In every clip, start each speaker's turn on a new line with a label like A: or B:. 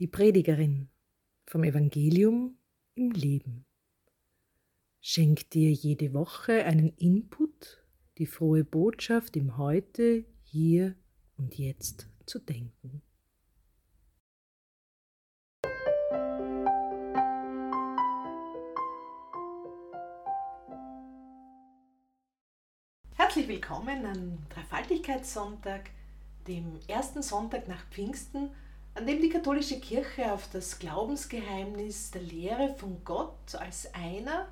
A: Die Predigerin vom Evangelium im Leben schenkt dir jede Woche einen Input, die frohe Botschaft im Heute, hier und jetzt zu denken.
B: Herzlich willkommen am Dreifaltigkeitssonntag, dem ersten Sonntag nach Pfingsten an dem die katholische Kirche auf das Glaubensgeheimnis der Lehre von Gott als einer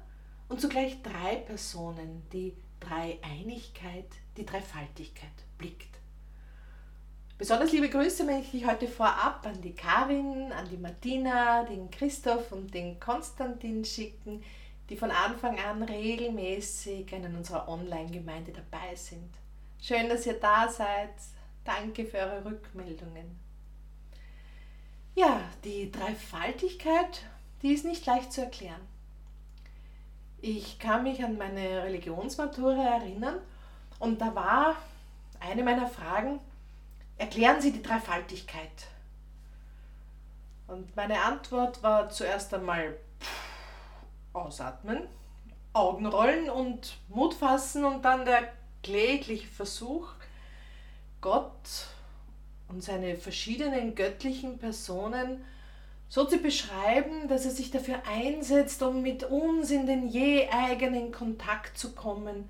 B: und zugleich drei Personen, die Dreieinigkeit, die Dreifaltigkeit blickt. Besonders liebe Grüße möchte ich heute vorab an die Karin, an die Martina, den Christoph und den Konstantin schicken, die von Anfang an regelmäßig in unserer Online-Gemeinde dabei sind. Schön, dass ihr da seid. Danke für eure Rückmeldungen. Ja, die Dreifaltigkeit, die ist nicht leicht zu erklären. Ich kann mich an meine Religionsmatura erinnern und da war eine meiner Fragen, erklären Sie die Dreifaltigkeit. Und meine Antwort war zuerst einmal ausatmen, Augen rollen und Mut fassen und dann der klägliche Versuch, Gott und seine verschiedenen göttlichen Personen so zu beschreiben, dass er sich dafür einsetzt, um mit uns in den je eigenen Kontakt zu kommen.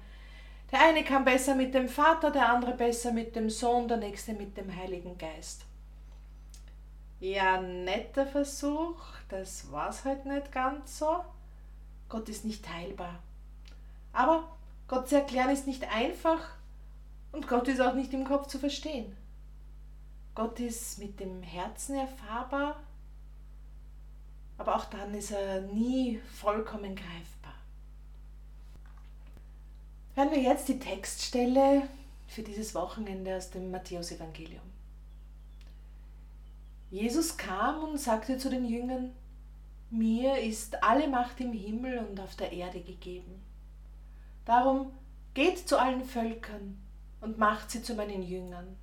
B: Der eine kam besser mit dem Vater, der andere besser mit dem Sohn, der nächste mit dem Heiligen Geist. Ja, netter Versuch, das war's halt nicht ganz so. Gott ist nicht teilbar. Aber Gott zu erklären ist nicht einfach und Gott ist auch nicht im Kopf zu verstehen. Gott ist mit dem Herzen erfahrbar, aber auch dann ist er nie vollkommen greifbar. Hören wir jetzt die Textstelle für dieses Wochenende aus dem Matthäusevangelium. Jesus kam und sagte zu den Jüngern, mir ist alle Macht im Himmel und auf der Erde gegeben. Darum geht zu allen Völkern und macht sie zu meinen Jüngern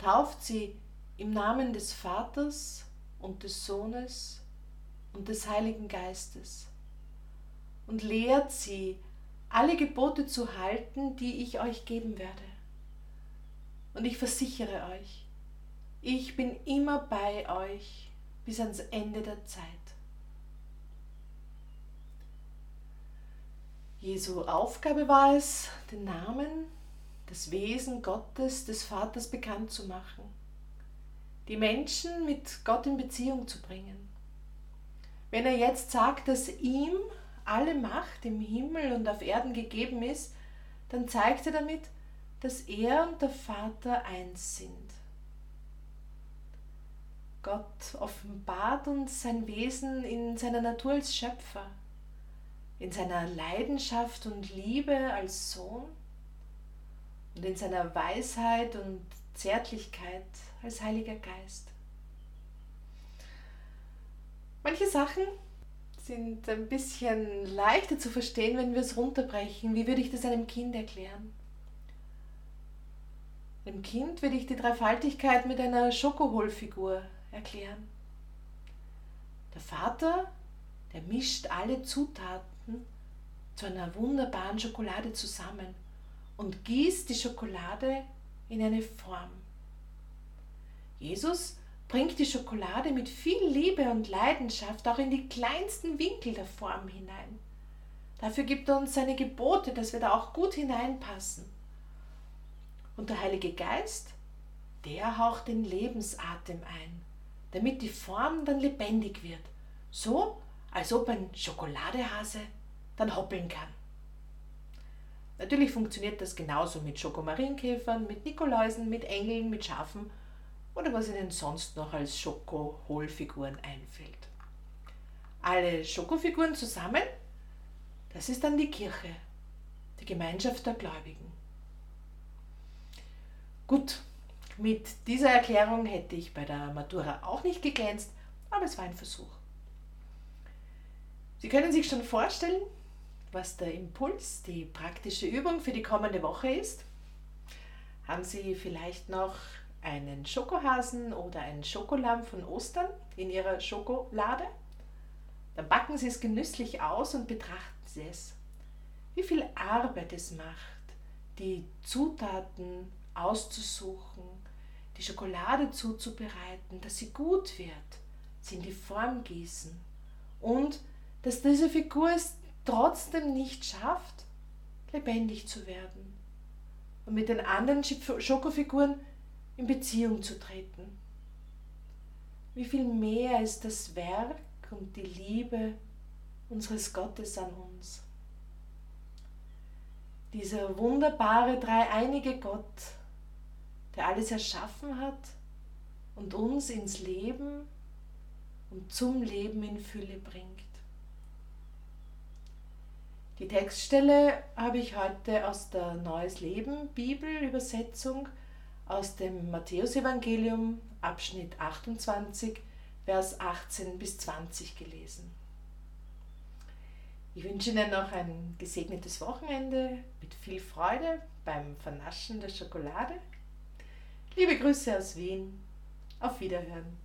B: tauft sie im Namen des Vaters und des Sohnes und des Heiligen Geistes und lehrt sie, alle Gebote zu halten, die ich euch geben werde. Und ich versichere euch, ich bin immer bei euch bis ans Ende der Zeit. Jesu Aufgabe war es, den Namen das Wesen Gottes, des Vaters bekannt zu machen, die Menschen mit Gott in Beziehung zu bringen. Wenn er jetzt sagt, dass ihm alle Macht im Himmel und auf Erden gegeben ist, dann zeigt er damit, dass er und der Vater eins sind. Gott offenbart uns sein Wesen in seiner Natur als Schöpfer, in seiner Leidenschaft und Liebe als Sohn und in seiner Weisheit und Zärtlichkeit als Heiliger Geist. Manche Sachen sind ein bisschen leichter zu verstehen, wenn wir es runterbrechen. Wie würde ich das einem Kind erklären? Dem Kind würde ich die Dreifaltigkeit mit einer Schokoholfigur erklären. Der Vater, der mischt alle Zutaten zu einer wunderbaren Schokolade zusammen und gießt die Schokolade in eine Form. Jesus bringt die Schokolade mit viel Liebe und Leidenschaft auch in die kleinsten Winkel der Form hinein. Dafür gibt er uns seine Gebote, dass wir da auch gut hineinpassen. Und der Heilige Geist, der haucht den Lebensatem ein, damit die Form dann lebendig wird, so als ob ein Schokoladehase dann hoppeln kann. Natürlich funktioniert das genauso mit Schokomarienkäfern, mit Nikoläusen, mit Engeln, mit Schafen oder was Ihnen sonst noch als Schoko-Hohlfiguren einfällt. Alle Schokofiguren zusammen, das ist dann die Kirche, die Gemeinschaft der Gläubigen. Gut, mit dieser Erklärung hätte ich bei der Matura auch nicht geglänzt, aber es war ein Versuch. Sie können sich schon vorstellen, was der Impuls, die praktische Übung für die kommende Woche ist? Haben Sie vielleicht noch einen Schokohasen oder einen Schokolamm von Ostern in ihrer Schokolade. Dann backen sie es genüsslich aus und betrachten sie es. Wie viel Arbeit es macht, die Zutaten auszusuchen, die Schokolade zuzubereiten, dass sie gut wird, sie in die Form gießen und dass diese Figur es trotzdem nicht schafft, lebendig zu werden und mit den anderen Schokofiguren in Beziehung zu treten. Wie viel mehr ist das Werk und die Liebe unseres Gottes an uns. Dieser wunderbare dreieinige Gott, der alles erschaffen hat und uns ins Leben und zum Leben in Fülle bringt. Die Textstelle habe ich heute aus der Neues Leben Bibelübersetzung aus dem Matthäusevangelium Abschnitt 28, Vers 18 bis 20 gelesen. Ich wünsche Ihnen noch ein gesegnetes Wochenende mit viel Freude beim Vernaschen der Schokolade. Liebe Grüße aus Wien. Auf Wiederhören.